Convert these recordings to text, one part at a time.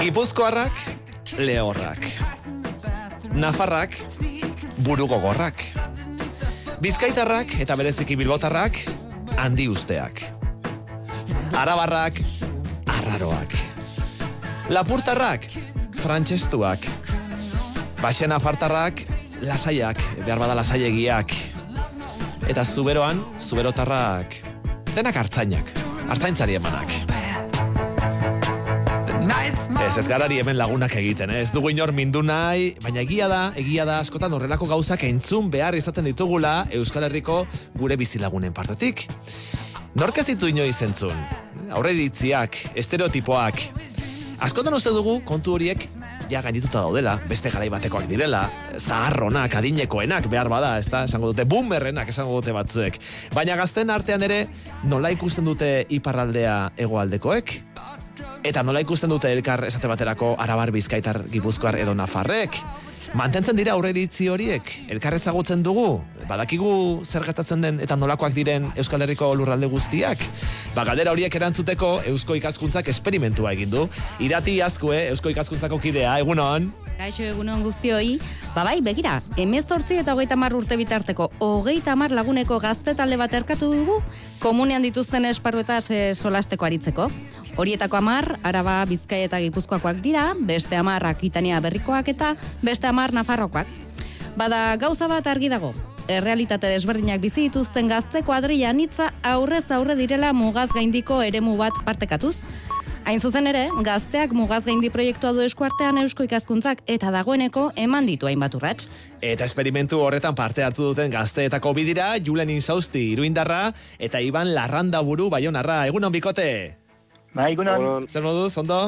Gipuzkoarrak, lehorrak. Nafarrak, burugogorrak. Bizkaitarrak eta bereziki bilbotarrak, handi usteak. Arabarrak, arraroak. Lapurtarrak, frantsestuak. Baxena fartarrak, lasaiak, behar bada lasaiegiak. Eta zuberoan, zuberotarrak, denak hartzainak, hartzaintzari emanak. Ez ez garari hemen lagunak egiten, eh? ez dugu inor mindu nahi, baina egia da, egia da askotan horrelako gauzak entzun behar izaten ditugula Euskal Herriko gure bizilagunen partetik. Nork ez ditu inoiz entzun? Aurreritziak, estereotipoak. Askotan uste dugu kontu horiek ja gainituta daudela, beste garai batekoak direla, zaharronak, adinekoenak behar bada, ez da, esango dute, boomerrenak esango dute batzuek. Baina gazten artean ere, nola ikusten dute iparraldea hegoaldekoek? Eta nola ikusten dute elkar esate baterako arabar bizkaitar gipuzkoar edo nafarrek? Mantentzen dira aurreritzi horiek, elkar ezagutzen dugu, badakigu zer gertatzen den eta nolakoak diren Euskal Herriko lurralde guztiak. Ba, galdera horiek erantzuteko Eusko ikaskuntzak esperimentua egin du. Irati azkue, Eusko ikaskuntzako kidea, egunon? Kaixo egunon guztioi, ba bai, begira, emezortzi eta hogeita mar urte bitarteko, hogeita mar laguneko gazte talde bat erkatu dugu, komunean dituzten esparruetaz e, solasteko aritzeko. Horietako amar, araba, bizkai eta gipuzkoakoak dira, beste amar akitania berrikoak eta beste amar nafarrokoak. Bada gauza bat argi dago, errealitate desberdinak bizi dituzten gazte kuadrilla nitza aurrez aurre direla mugaz gaindiko eremu bat partekatuz. Hain zuzen ere, gazteak mugaz gaindi proiektua du eskuartean eusko ikaskuntzak eta dagoeneko eman ditu hainbat urrats. Eta esperimentu horretan parte hartu duten gazteetako bidira, Julen Insausti iruindarra eta Iban Larranda buru baionarra. Egunon bikote? Bai, egunon. Zer moduz, ondo?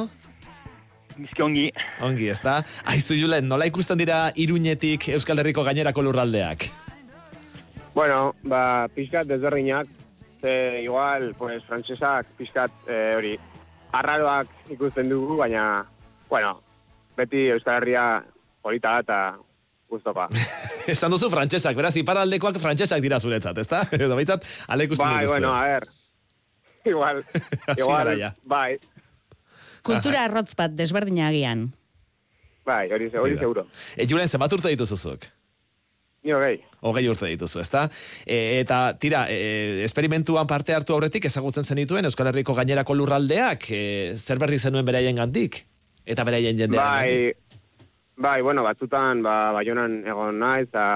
Bizki ongi. Ongi, ez da? Aizu Julen, nola ikusten dira iruñetik Euskal Herriko gainerako lurraldeak? Bueno, ba, pixkat desberdinak, ze igual, pues, frantsesak pixkat eh, hori, arraroak ikusten dugu, baina, bueno, beti Euskal Herria polita da eta guztopa. Esan duzu frantsesak, beraz, iparaldekoak frantsesak dira zuretzat, ez da? Edo baitzat, ale ikusten bai, bueno, a ver, igual, igual, ja. bai, Kultura arrotz bat desberdina agian. bai, hori, ze- hori seguro. E, Julen, zenbat urte dituzuzuk? Ni hogei. Hogei urte dituzu, ezta? E, eta, tira, e, esperimentuan parte hartu aurretik ezagutzen zenituen Euskal Herriko gainerako lurraldeak, e, zer berri zenuen beraien gandik? Eta beraien jendean Bai, bai, bueno, batzutan, ba, baionan egon naiz, eta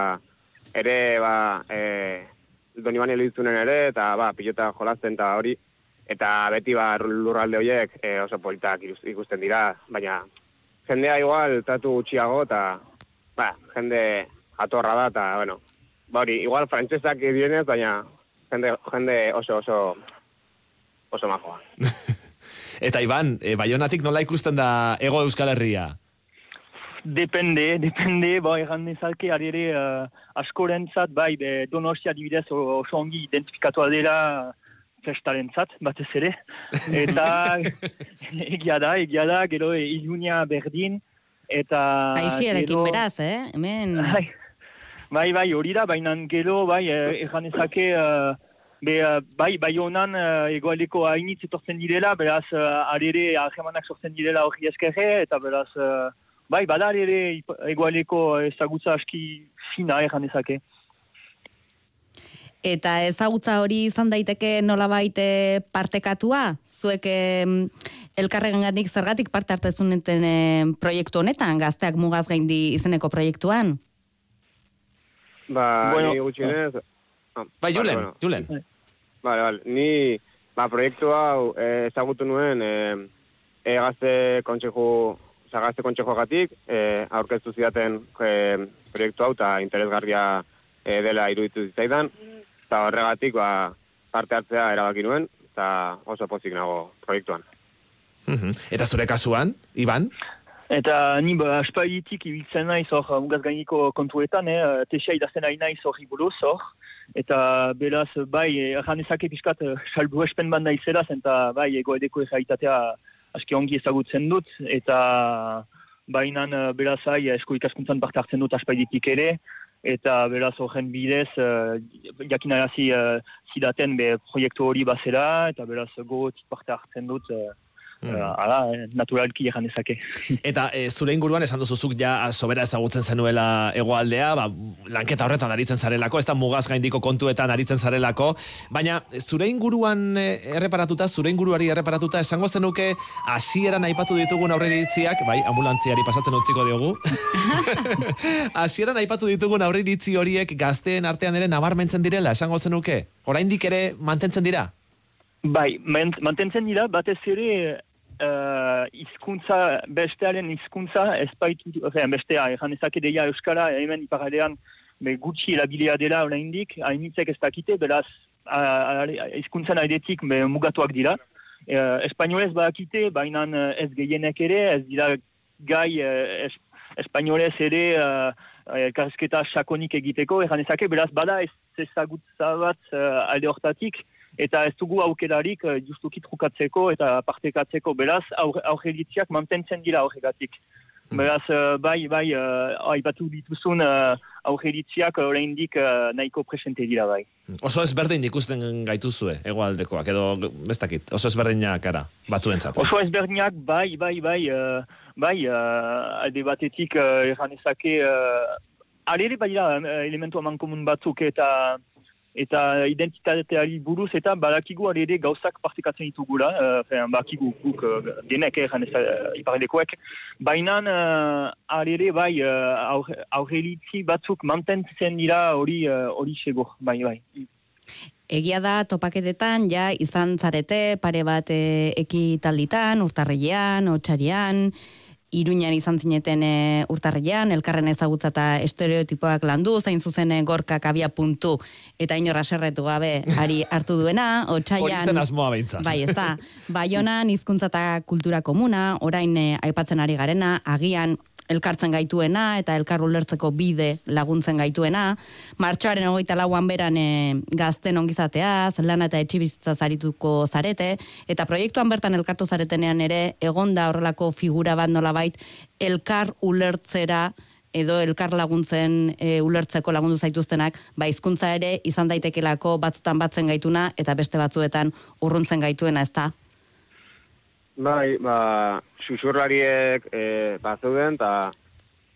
ere, ba, e, doni bani ere, eta, ba, pilota jolasten eta hori, eta beti, ba, lurralde horiek e, oso politak ikusten dira, baina jendea igual tratu gutxiago, eta, ba, jende jatorra da, eta, bueno, ba, hori, igual frantsesak direnez, baina jende, jende oso, oso, oso majoa. Eta Iban, e, Baionatik nola ikusten da Ego Euskal Herria? Depende, depende, bai, erran nezalke, ari ere, uh, askorentzat, bai, be, donostia adibidez o- oso ongi identifikatua dela festarentzat, batez ere. Eta egia da, egia da, gero e, ilunia berdin, eta... Aixiarekin gero- beraz, eh? Hemen... Bai, bai, bai, hori da, baina gero, bai, eh, erran ezake, eh, be, eh, bai, bai honan eh, egoaldeko hainitz etortzen direla, beraz, uh, arere ahemanak sortzen direla hori eskerre, eta beraz, eh, bai, bada arere ip- egoaldeko ezagutza aski fina erran ezake. Eta ezagutza hori izan daiteke nolabait eh, partekatua? Zuek em, elkarregangatik zergatik parte hartezuneten em, proiektu honetan, gazteak mugaz gaindi izeneko proiektuan? Ba, Bueno, ni gutxienez... Ah, Bai, vale, Julen, bueno. Julen. Vale, vale. Ni, ba, proiektu hau eh, ezagutu nuen eh, e, gazte kontxeju, oza, gazte kontxejogatik, eh, aurkeztu zidaten eh, proiektu hau eta interesgarria eh, dela iruditu zitzaidan, eta horregatik ba, parte hartzea erabaki nuen, eta oso pozik nago proiektuan. Mhm. Eta zure kasuan, Iban? Eta ni ba, aspalditik ibiltzen naiz hor mugaz gainiko kontuetan, eh, tesia idazten ari naiz hori buruz hor. Eta beraz, bai, erran ezake pixkat eh, salbu espen banda izeraz, eta bai, egoedeko errealitatea aski ongi ezagutzen dut, eta bainan eh, beraz, ai, esko ikaskuntzan parte hartzen dut aspalditik ere, eta beraz horren bidez, uh, jakinarazi uh, zidaten be proiektu hori bazera, eta beraz gogotik parte hartzen dut uh, Mm. ala, naturalki egan ezake. Eta e, zure inguruan esan duzuzuk ja sobera ezagutzen zenuela egoaldea, ba, lanketa horretan aritzen zarelako, ez da mugaz gaindiko kontuetan aritzen zarelako, baina zure inguruan erreparatuta, zure inguruari erreparatuta, esango zenuke hasieran aipatu ditugun aurreritziak, bai, ambulantziari pasatzen utziko diogu, hasieran aipatu ditugun aurreritzi horiek gazteen artean ere nabarmentzen direla, esango zenuke, oraindik ere mantentzen dira? Bai, mantentzen dira, batez ere uh, izkuntza, bestearen izkuntza, ez baitu, enfin, bestea, egan ezake deia Euskara, hemen iparalean, be, gutxi erabilia dela oraindik, hainitzek ez dakite, beraz, izkuntzan aidetik mugatuak dira. Uh, Espainolez bakite, baina ez gehienek ere, ez dira gai uh, es, espainolez ere uh, elkarrezketa sakonik egiteko, egan ezake, beraz, bada ez ezagutza bat uh, alde hortatik, eta ez dugu aukerarik uh, justuki trukatzeko eta partekatzeko, beraz, aurreritziak mantentzen dira aurregatik. Hmm. Beraz, uh, bai, bai, uh, aipatu dituzun uh, aurreritziak oraindik nahiko presente dira bai. Oso ezberdin ikusten gaituzue, egoaldekoak, edo bestakit, oso ezberdinak ara, batzuentzat. Oso ezberdinak, bai, bai, bai, bai, alde batetik erran ezake, uh, alere bai da, elementu aman komun batzuk eta eta identitateari buruz eta badakigu ere gauzak partikatzen ditugula, uh, badakigu guk uh, denek egin ez uh, baina uh, ere bai uh, aurrelitzi batzuk mantentzen dira hori uh, hori segur, bai bai. Egia da topaketetan ja izan zarete pare bat e, ekitalditan, urtarreian, otxarian, Iruñan izan zineten e, urtarrian, elkarren ezagutza eta estereotipoak landu, zain zuzen e, gorkak abia puntu, eta inorra serretu gabe, ari hartu duena, otxaian... Hori asmoa behintza. Bai, ez da. Baionan, izkuntza eta kultura komuna, orain e, aipatzen ari garena, agian elkartzen gaituena eta elkar ulertzeko bide laguntzen gaituena. Martxoaren hogeita lauan beran e, gazten ongizatea, zelana eta etxibizitza zarituko zarete, eta proiektuan bertan elkartu zaretenean ere, egonda horrelako figura bat nolabait, elkar ulertzera edo elkar laguntzen e, ulertzeko lagundu zaituztenak, ba hizkuntza ere izan daitekelako batzutan batzen gaituna eta beste batzuetan urruntzen gaituena, ezta? Bai, ba, susurlariek e, ba, zeuden, eta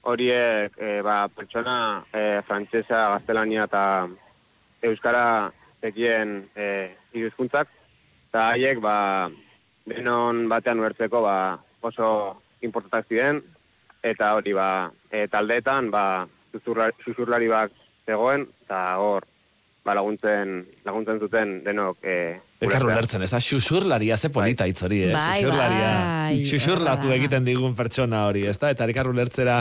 horiek e, ba, pertsona e, frantzesa, gaztelania eta euskara tekien e, iruzkuntzak, eta haiek ba, denon batean uertzeko ba, oso importatak ziren, eta hori ba, e, taldeetan ba, susurlari bat zegoen, eta hor ba, laguntzen, laguntzen zuten denok e, Elkar ulertzen, ez da, xuxurlaria ze polita bai. itzori, eh? Bai, xuxurlaria, bai, xuxurlatu bai. egiten digun pertsona hori, ez da, eta elkar ulertzera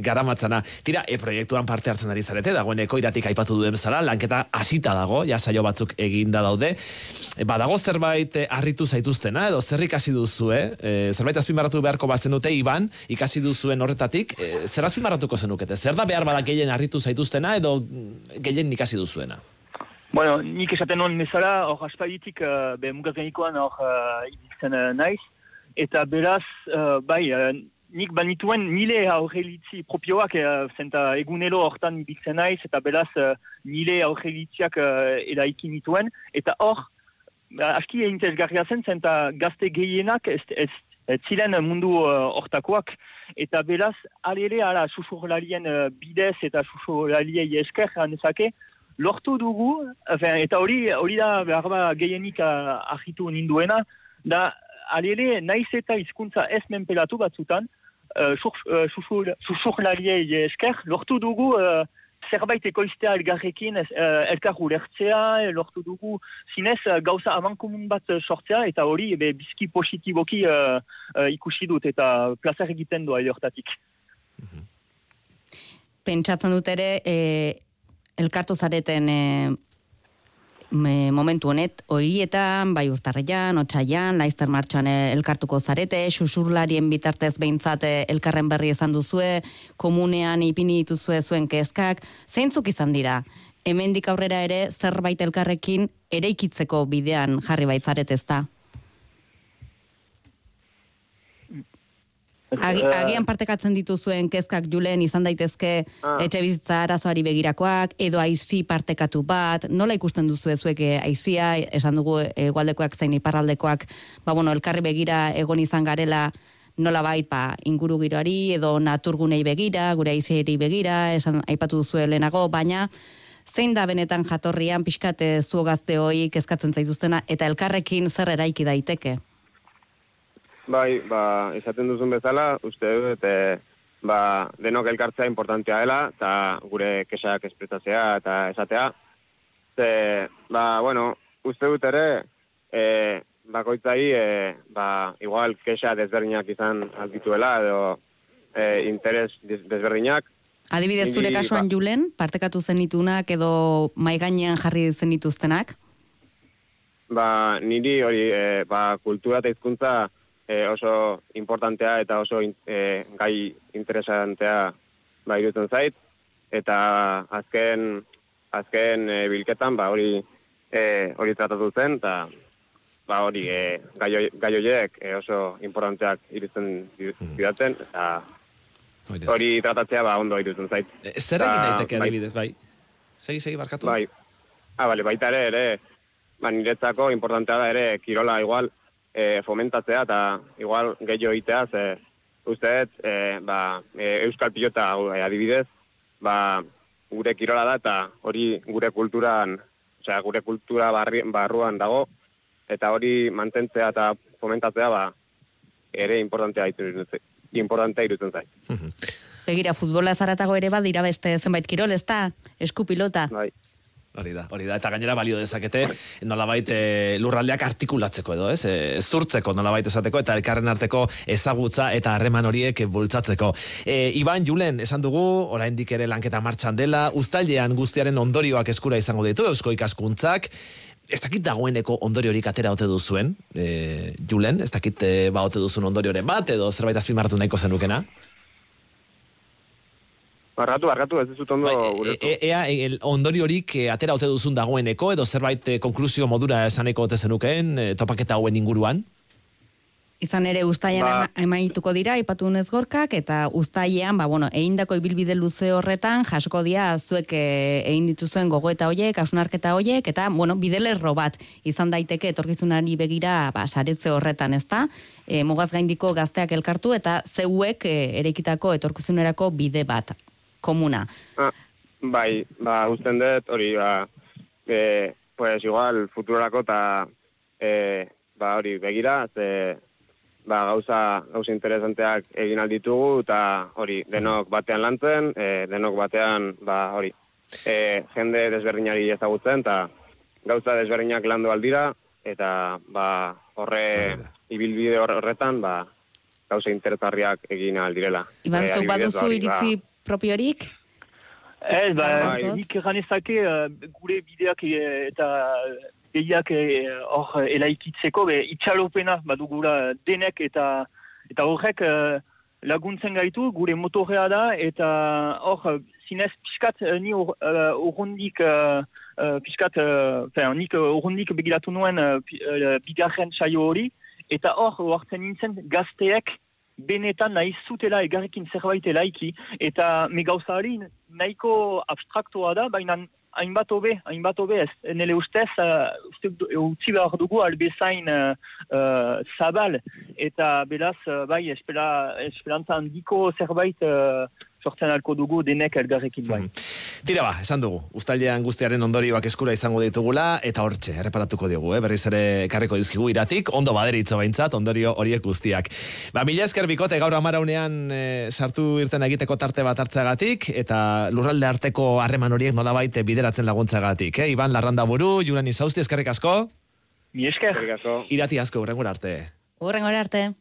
garamatzana. Tira, e proiektuan parte hartzen ari zarete, dagoeneko iratik aipatu duen bezala, lanketa hasita dago, ja saio batzuk eginda daude. E, badago zerbait eh, harritu zaituztena, edo zer ikasi duzu, eh? E, zerbait azpimarratu beharko bazen dute, Iban, ikasi duzuen horretatik, e, zer azpimarratuko zenukete? Zer da behar badak gehien harritu zaituztena, edo gehien ikasi duzuena? Bueno, nik esaten non mesala, hor aspaiditik, uh, be, mugazganikoan hor uh, ibiltzen uh, naiz, eta beraz, uh, bai, uh, nik banituen nile aurrelitzi propioak, uh, zenta egunelo hortan ibiltzen naiz, eta beraz, uh, nile aurrelitziak uh, edaikin nituen, eta hor, uh, aski egin zen, zenta gazte gehienak ez, ez, ez ziren mundu hortakoak, eta beraz, alere, ala, susurlarien uh, bidez eta susurlariei esker, hanezake, lortu dugu, eta hori hori da behar ba gehienik ahitu ninduena, da alele naiz eta hizkuntza ez menpelatu batzutan, susurlariei uh, esker, lortu dugu uh, zerbait ekoiztea elgarrekin uh, elkar ulertzea, lortu dugu zinez gauza amankomun bat sortzea, eta hori be, bizki positiboki uh, uh, ikusi dut, eta plazer egiten doa hortatik. Pentsatzen dut ere, e, elkartu zareten e, momentu honet, horietan, bai urtarrean, otxaian, laizter martxan eh, elkartuko zarete, susurlarien bitartez behintzat eh, elkarren berri izan duzue, komunean ipini dituzue zuen keskak, zeintzuk izan dira? Hemendik aurrera ere zerbait elkarrekin eraikitzeko bidean jarri baitzaret ez Agi, Eh, agian partekatzen dituzuen kezkak julen izan daitezke Ah. etxe bizitza arazoari begirakoak, edo aizi partekatu bat, nola ikusten duzu ezuek eh, aizia, esan dugu egualdekoak zein iparraldekoak, ba bueno, elkarri begira egon izan garela, nola bait, ba, inguru giroari, edo naturgunei begira, gure aizieri begira, esan aipatu duzu lehenago, baina zein da benetan jatorrian pixkate zu gazte hoi kezkatzen zaituztena, eta elkarrekin zer eraiki daiteke? Bai, ba, esaten duzun bezala, uste dut, e, ba, denok elkartzea importantea dela, eta gure kesak espretatzea eta esatea. Ze, ba, bueno, uste dut ere, e, bakoitzai, e, ba, igual kexa desberdinak izan aldituela, edo e, interes des- desberdinak, Adibidez, zure kasuan ba- julen, partekatu zenitunak edo mai gainean jarri zenituztenak? ba, niri hori e, ba, kultura eta hizkuntza e, oso importantea eta oso in, e, gai interesantea ba, irutzen zait. Eta azken, azken e, bilketan ba, hori e, hori tratatu zen, eta ba, hori e, gai, horiek e, oso importanteak irutzen zidaten, eta Hori tratatzea ba, ondo irutzen zait. E, Zer egin daiteke bai. adibidez, bai? Segi, segi, barkatu? Bai. Ah, bale, baita ere, ere, ba, niretzako importantea da ere, kirola igual e, fomentatzea eta igual gehiago egitea, ze uste dut, e, ba, e, euskal pilota hau, e, adibidez, ba, gure kirola da eta hori gure kulturan, osea, gure kultura barri, barruan dago, eta hori mantentzea eta fomentatzea, ba, ere importantea irutzen. Importantea irutzen zait. Begira, futbola zaratago ere badira beste zenbait kirol, ez da? Esku pilota. Bai. Hori da, hori da, eta gainera balio dezakete nolabait e, lurraldeak artikulatzeko edo, ez? E, zurtzeko nolabait esateko eta elkarren arteko ezagutza eta harreman horiek bultzatzeko. E, Iban Julen, esan dugu, oraindik ere lanketa martxan dela, uztailean guztiaren ondorioak eskura izango ditu, eusko ikaskuntzak, Ez dakit dagoeneko ondoriorik atera ote duzuen, e, Julen, ez dakit e, ba ote duzun ondorioren bat, edo zerbait azpimarratu nahiko zenukena? Barkatu, barkatu, ez dizut ondo Bai, ulertu. e, ea el ondoriorik e, atera ote duzun dagoeneko edo zerbait e, konklusio modura esaneko ote zenukeen e, topaketa hauen inguruan? Izan ere ustaian Ba- ba. emaituko dira, ipatu nez gorkak, eta ustaian, ba, bueno, egindako ibilbide luze horretan, jasoko dira zuek eh, egin dituzuen gogoeta hoiek, asunarketa hoiek, eta, bueno, bidelerro bat izan daiteke etorkizunari begira, ba, saretze horretan, ezta? E, mugaz gaindiko gazteak elkartu, eta zeuek e, erekitako etorkizunerako bide bat, komuna. Ah, bai, ba, usten dut, hori, ba, e, pues igual, futurorako eta, e, ba, hori, begira, ze, ba, gauza, gauza interesanteak egin alditugu, eta hori, denok batean lantzen, e, denok batean, ba, hori, e, jende desberdinari ezagutzen, eta gauza desberdinak landu aldira, eta, ba, horre, ibilbide hor- horretan, ba, gauza interesgarriak egin aldirela. Iban, E, zuk baduzu hori, ba, iritzi propiorik? Ez, ba, nik ganezake uh, gure bideak eh, eta behiak eh, hor eh, elaikitzeko, be, itxalopena badugula denek eta eta horrek eh, laguntzen gaitu, gure motorea da, eta hor, zinez piskat ni hor- urrundik uh, uh, piskat, uh, nik uh, urrundik begiratu nuen uh, uh, bigarren saio hori, eta hor, hartzen nintzen gazteek benetan nahi zutela egarrekin zerbait elaiki, eta me gauza hori nahiko abstraktoa da, baina hainbat hobe, hainbat hobe ez. Nele ustez, uh, uste dut, utzi behar dugu albezain uh, uh, zabal, eta beraz, uh, bai, espera, esperantza handiko zerbait uh, sortzen alko dugu denek elgarrekin bai. Tira ba, esan dugu, ustaldean guztiaren ondorioak eskura izango ditugula, eta hortxe, erreparatuko diogu, eh? berriz ere karriko dizkigu iratik, ondo baderitzo behintzat, ondorio horiek guztiak. Ba, mila esker bikote gaur amaraunean e, sartu irten egiteko tarte bat hartzeagatik, eta lurralde arteko harreman horiek nolabait bideratzen laguntzagatik. Eh? Iban Larranda buru, Julen Izausti, eskerrik asko, Mi esker. Irati asko, urrengura arte. Horren arte.